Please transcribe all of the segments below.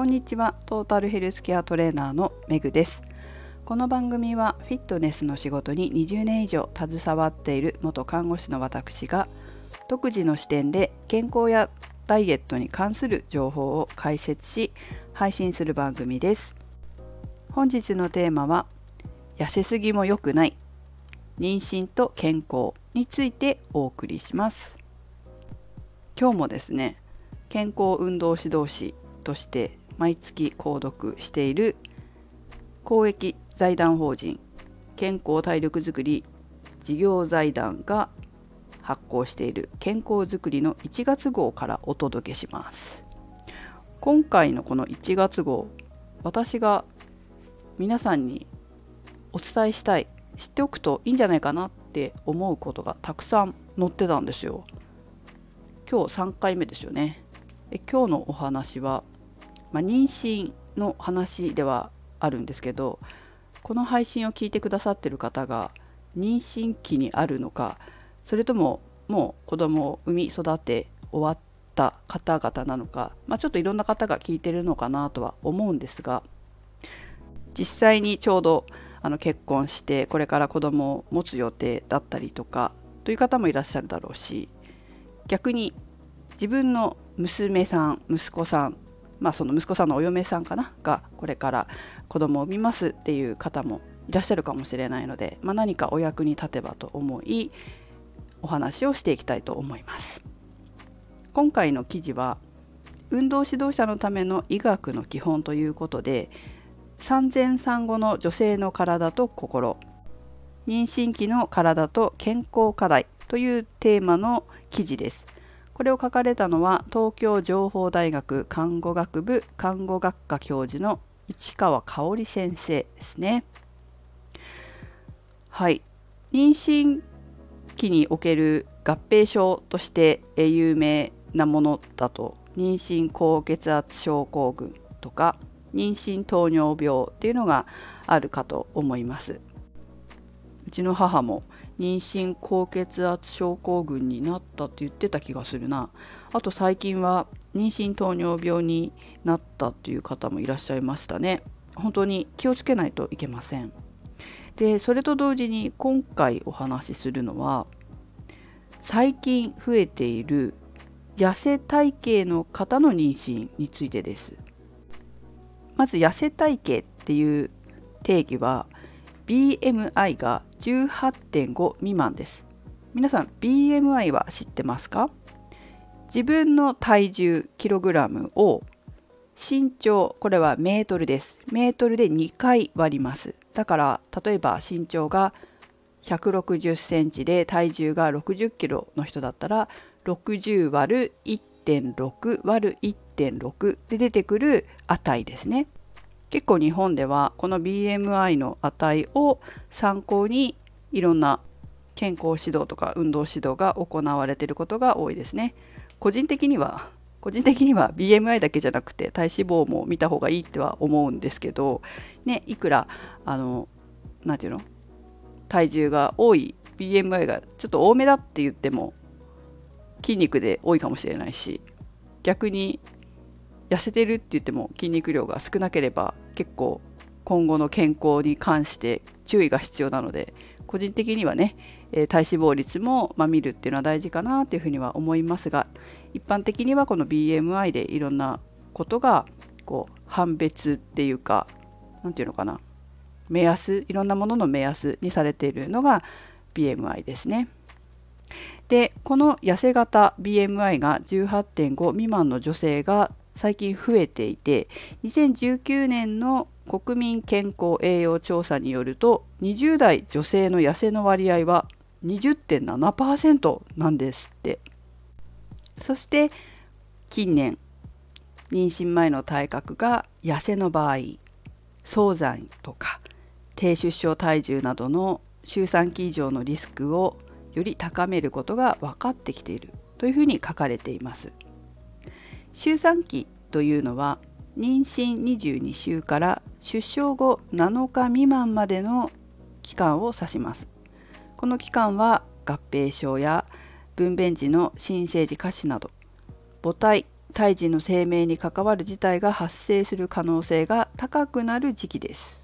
こんにちは。トータルヘルスケアトレーナーのめぐです。この番組はフィットネスの仕事に20年以上携わっている元看護師の私が独自の視点で健康やダイエットに関する情報を解説し配信する番組です。本日のテーマは痩せすぎも良くない妊娠と健康についてお送りします。今日もですね健康運動指導士として毎月購読している公益財団法人健康体力づくり事業財団が発行している健康づくりの1月号からお届けします今回のこの1月号私が皆さんにお伝えしたい知っておくといいんじゃないかなって思うことがたくさん載ってたんですよ。今日3回目ですよね。え今日のお話は、まあ、妊娠の話ではあるんですけどこの配信を聞いてくださってる方が妊娠期にあるのかそれとももう子供を産み育て終わった方々なのか、まあ、ちょっといろんな方が聞いてるのかなとは思うんですが実際にちょうどあの結婚してこれから子供を持つ予定だったりとかという方もいらっしゃるだろうし逆に自分の娘さん息子さんまあその息子さんのお嫁さんかな？がこれから子供を産みますっていう方もいらっしゃるかもしれないので、まあ、何かお役に立てばと思いお話をしていきたいと思います。今回の記事は運動指導者のための医学の基本ということで産前産後の女性の体と心妊娠期の体と健康課題というテーマの記事です。これを書かれたのは東京情報大学看護学部看護学科教授の市川香織先生ですね。はい、妊娠期における合併症として有名なものだと妊娠高血圧症候群とか妊娠糖尿病っていうのがあるかと思いますうちの母も妊娠高血圧症候群になったって言ってた気がするな。あと最近は妊娠糖尿病になったっていう方もいらっしゃいましたね。本当に気をつけないといけません。でそれと同時に今回お話しするのは最近増えている痩せ体型の方の妊娠についてです。まず痩せ体型っていう定義は BMI が18.5未満です。皆さん BMI は知ってますか？自分の体重キログラムを身長これはメートルです。メートルで2回割ります。だから例えば身長が160センチで体重が60キロの人だったら60割る1.6割る1.6で出てくる値ですね。結構日本ではこの BMI の値を参考にいろんな健康指導とか運動指導が行われていることが多いですね。個人的には個人的には BMI だけじゃなくて体脂肪も見た方がいいっては思うんですけど、ね、いくらあのなていうの？体重が多い BMI がちょっと多めだって言っても筋肉で多いかもしれないし逆に痩せてるって言っても筋肉量が少なければ結構今後の健康に関して注意が必要なので個人的にはね、え体脂肪率も、ま見るっていうのは大事かなっていうふうには思いますが一般的にはこの BMI でいろんなことがこう判別っていうか何て言うのかな目安いろんなものの目安にされているのが BMI ですね。でこの痩せ型 BMI が18.5未満の女性が最近増えていて2019年の国民健康栄養調査によると20代女性の痩せの割合は20.7%なんですってそして近年妊娠前の体格が痩せの場合早産とか低出生体重などの周産期以上のリスクをより高めることが分かってきているというふうに書かれています。周産期というのは妊娠22週から出生後7日未満までの期間を指します。この期間は合併症や分娩時の新生児下肢など母体胎児の生命に関わる事態が発生する可能性が高くなる時期です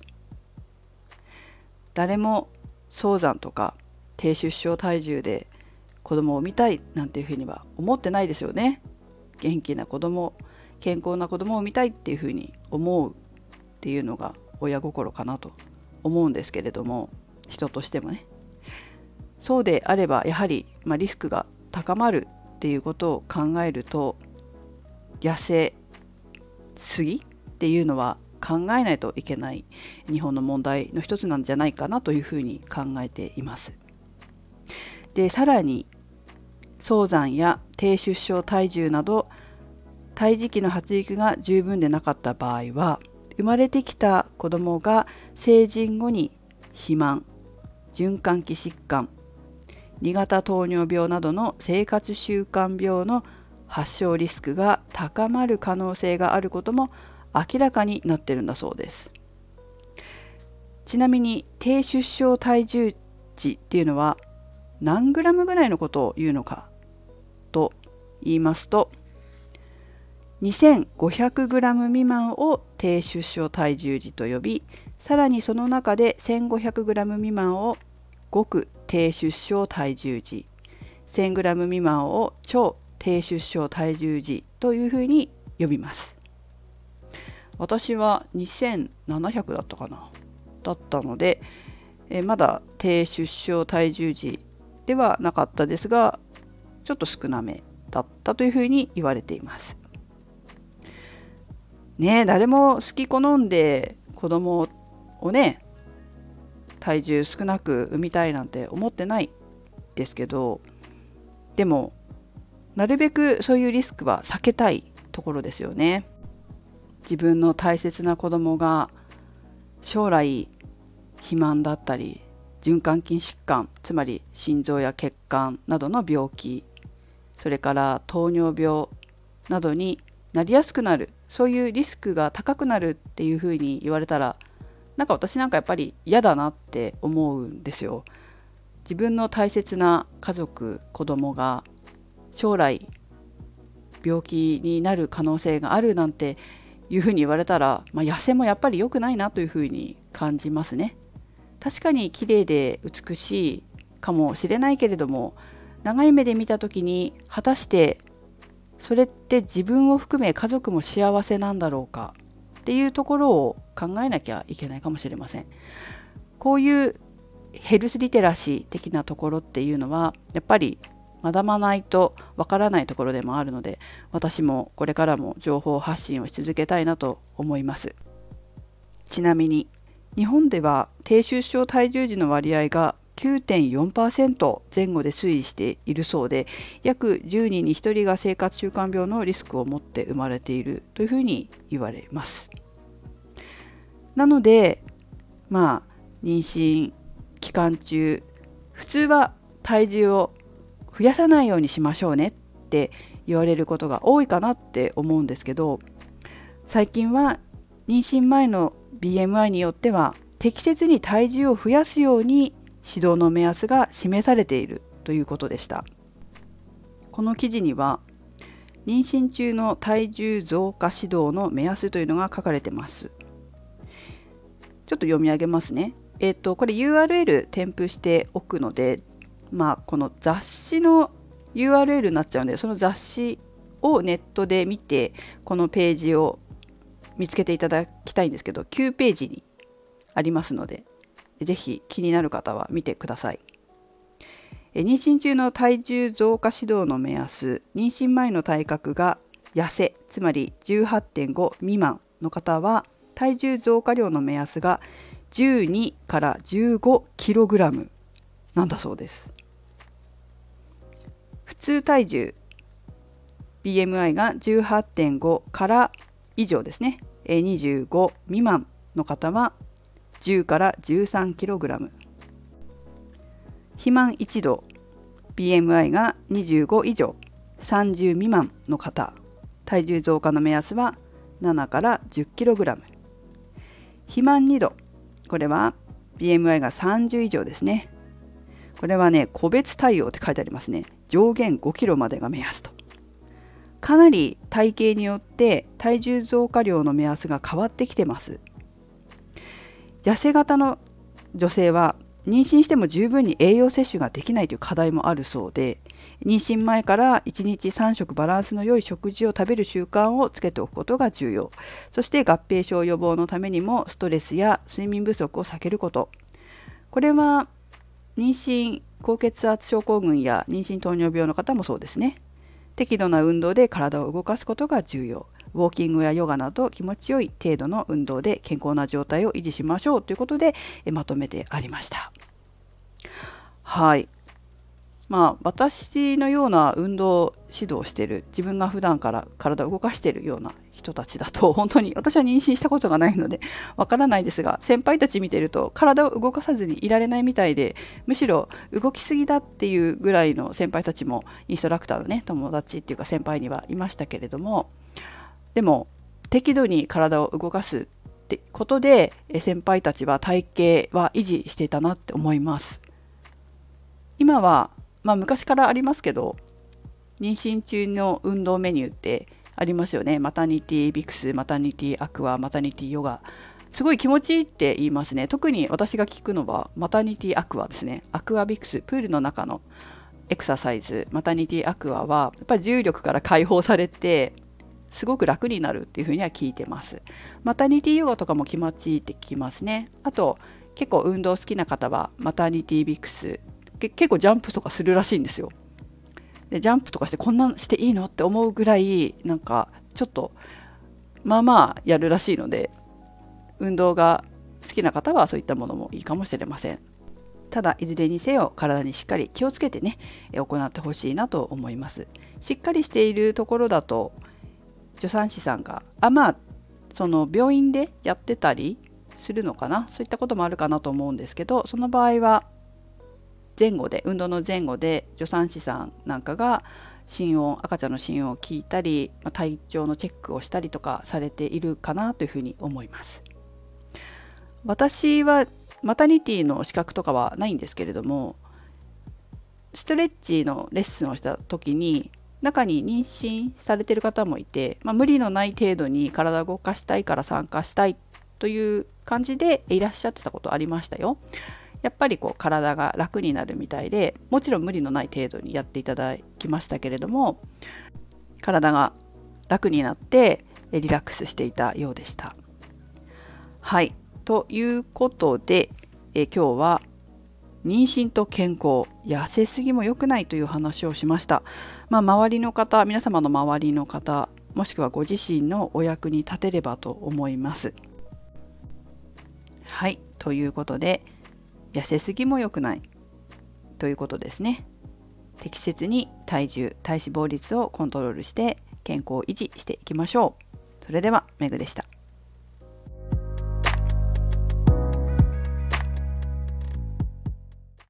誰も早産とか低出生体重で子供を産みたいなんていうふうには思ってないですよね元気な子供健康な子供を産みたいっていうふうに思うっていうのが親心かなと思うんですけれども人としてもねそうであればやはり、まあ、リスクが高まるっていうことを考えると痩せすぎっていうのは考えないといけない日本の問題の一つなんじゃないかなというふうに考えています。でさらに早産や低出生体重など胎児期の発育が十分でなかった場合は生まれてきた子どもが成人後に肥満循環器疾患2型糖尿病などの生活習慣病の発症リスクが高まる可能性があることも明らかになってるんだそうです。ちなみに低出生体重値っていうのは何グラムぐらいのことを言うのかと言いますと 2500g 未満を低出生体重時と呼びさらにその中で 1500g 未満を極低出生体重時 1000g 未満を超低出生体重時というふうに呼びます。私は2700だったかな？だったのでえまだ低出生体重時ではなかったですがちょっと少なめだったというふうに言われています。ね誰も好き好んで子供をね体重少なく産みたいなんて思ってないですけどでもなるべくそういうリスクは避けたいところですよね。自分の大切な子供が将来肥満だったり循環器疾患つまり心臓や血管などの病気それから糖尿病などになりやすくなるそういうリスクが高くなるっていうふうに言われたらなんか私なんかやっぱり嫌だなって思うんですよ。自分の大切な家族子供が将来病気になる可能性があるなんていうふうに言われたら、まあ、痩せもやっぱり良くないなというふうに感じますね。確かに綺麗で美しいかもしれないけれども長い目で見た時に果たしてそれって自分を含め家族も幸せなんだろうかっていうところを考えなきゃいけないかもしれません。こういうヘルスリテラシー的なところっていうのはやっぱり学ばないとわからないところでもあるので私もこれからも情報発信をし続けたいなと思いますちなみに日本では低出生体重児の割合が9.4%前後で推移しているそうで約10人に1人が生活習慣病のリスクを持って生まれているというふうに言われます。なのでまあ妊娠期間中普通は体重を増やさないようにしましょうねって言われることが多いかなって思うんですけど最近は妊娠前の BMI によっては適切に体重を増やすように指導の目安が示されているということでした。この記事には妊娠中の体重増加指導の目安というのが書かれてます。ちょっと読み上げますね。えっ、ー、とこれ URL 添付しておくのでまあ、この雑誌の URL になっちゃうんでその雑誌をネットで見てこのページを見つけていただきたいんですけど9ページにありますので是非気になる方は見てください。妊娠中の体重増加指導の目安妊娠前の体格が痩せつまり18.5未満の方は体重増加量の目安が12から1 5ムなんだそうです。普通体重 BMI が18.5から以上ですね25未満の方は10から 13kg 肥満1度 BMI が25以上30未満の方。体重増加の目安は7から 10kg 肥満2度これは BMI が30以上ですね。これはね個別対応って書いてありますね。上限5キロまでが目安と。かなり体型によって体重増加量の目安が変わってきてます。痩せ型の女性は妊娠しても十分に栄養摂取ができないという課題もあるそうで妊娠前から1日3食バランスの良い食事を食べる習慣をつけておくことが重要。そして合併症予防のためにもストレスや睡眠不足を避けること。これは妊娠高血圧症候群や妊娠糖尿病の方もそうですね。適度な運動で体を動かすことが重要。ウォーキングやヨガなど気持ちよい程度の運動で健康な状態を維持しましょうということでまとめてありました。はい。まあ私のような運動指導をしてる自分が普段から体を動かしてるような人たちだと本当に 私は妊娠したことがないのでわからないですが先輩たち見てると体を動かさずにいられないみたいでむしろ動きすぎだっていうぐらいの先輩たちもインストラクターのね友達っていうか先輩にはいましたけれどもでも適度に体を動かすってことで先輩たちは体型は維持していたなって思います。今はまあ昔からありますけど妊娠中の運動メニューってありますよね。マタニティビクスマタニティアクアマタニティヨガ。すごい気持ちいいって言いますね。特に私が聞くのはマタニティアクアですね。アクアビクスプールの中のエクササイズ。マタニティアクアはやっぱり重力から解放されてすごく楽になるっていうふうには聞いてます。マタニティヨガとかも気持ちいいって聞きますね。あと結構運動好きな方はマタニティビクス結構ジャンプとかするらしいんですよ。でジャンプとかしてこんなんしていいのって思うぐらいなんかちょっとまあまあやるらしいので運動が好きな方はそういったものもいいかもしれません。ただいずれにせよ体にしっかり気をつけてね行ってほしいなと思います。しっかりしているところだと助産師さんがあまあその病院でやってたりするのかな？そういったこともあるかなと思うんですけどその場合は前後で運動の前後で助産師さんなんかが心音赤ちゃんの心音を聞いたり、ま、体調のチェックをしたりとかされているかなというふうに思います。私はマタニティの資格とかはないんですけれどもストレッチのレッスンをした時に中に妊娠されてる方もいて、まあ、無理のない程度に体を動かしたいから参加したいという感じでいらっしゃってたことありましたよ。やっぱりこう体が楽になるみたいでもちろん無理のない程度にやっていただきましたけれども体が楽になってリラックスしていたようでした。はいということでえ今日は妊娠と健康痩せすぎも良くないという話をしました、まあ、周りの方皆様の周りの方もしくはご自身のお役に立てればと思います。はいということで痩せすぎも良くないということですね。適切に体重体脂肪率をコントロールして健康を維持していきましょう。それではメグでした。